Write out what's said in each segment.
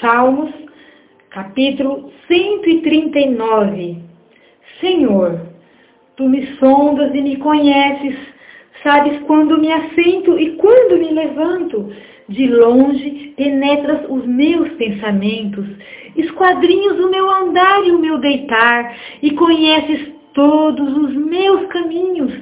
Salmos, capítulo 139. Senhor, tu me sondas e me conheces, sabes quando me assento e quando me levanto. De longe penetras os meus pensamentos, esquadrinhos o meu andar e o meu deitar, e conheces todos os meus caminhos.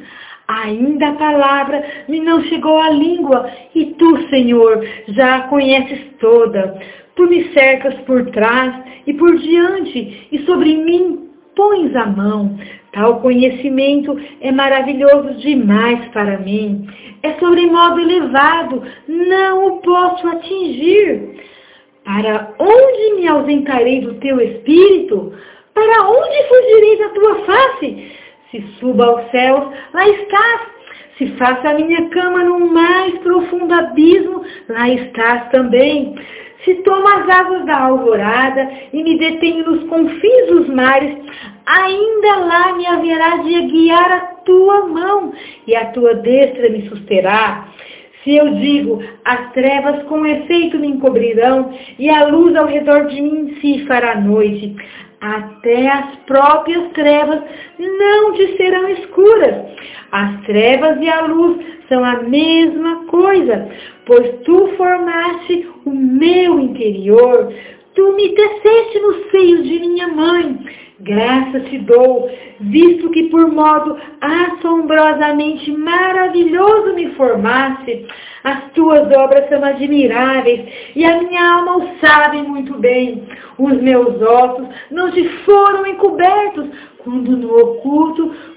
Ainda a palavra me não chegou à língua, e tu, Senhor, já a conheces toda. Tu me cercas por trás e por diante, e sobre mim pões a mão. Tal conhecimento é maravilhoso demais para mim. É sobremodo elevado, não o posso atingir. Para onde me ausentarei do teu espírito? Para onde fugirei da tua face? Se suba aos céus, lá estás. Se faça a minha cama no mais profundo abismo, lá estás também. Se tomo as asas da alvorada e me detenho nos confins dos mares, ainda lá me haverá de guiar a tua mão e a tua destra me susterá. Se eu digo, as trevas com efeito me encobrirão e a luz ao redor de mim se fará noite, até as próprias trevas não te serão escuras. As trevas e a luz são a mesma coisa, pois tu formaste o meu interior, tu me teceste no seio de minha mãe. Graças te dou, visto que por modo assombrosamente maravilhoso me formaste. As tuas obras são admiráveis e a minha alma o sabe muito bem. Os meus ossos não te foram encobertos quando no oculto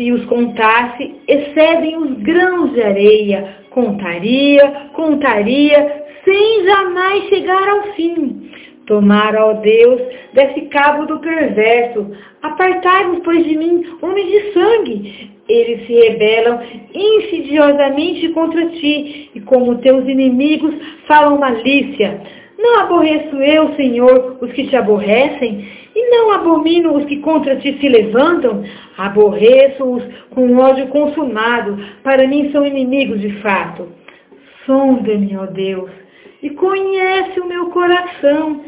Se os contasse, excedem os grãos de areia, contaria, contaria, sem jamais chegar ao fim. Tomar, ó Deus, desse cabo do perverso. Apartai-vos, pois, de mim, homens de sangue. Eles se rebelam insidiosamente contra ti, e como teus inimigos falam malícia. Não aborreço eu, Senhor, os que te aborrecem, e não abomino os que contra ti se levantam. Aborreço-os com ódio consumado, para mim são inimigos de fato. Sonda-me, ó Deus, e conhece o meu coração.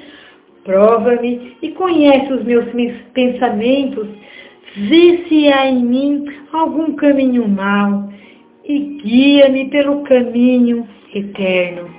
Prova-me e conhece os meus pensamentos. Vê se há em mim algum caminho mau e guia-me pelo caminho eterno.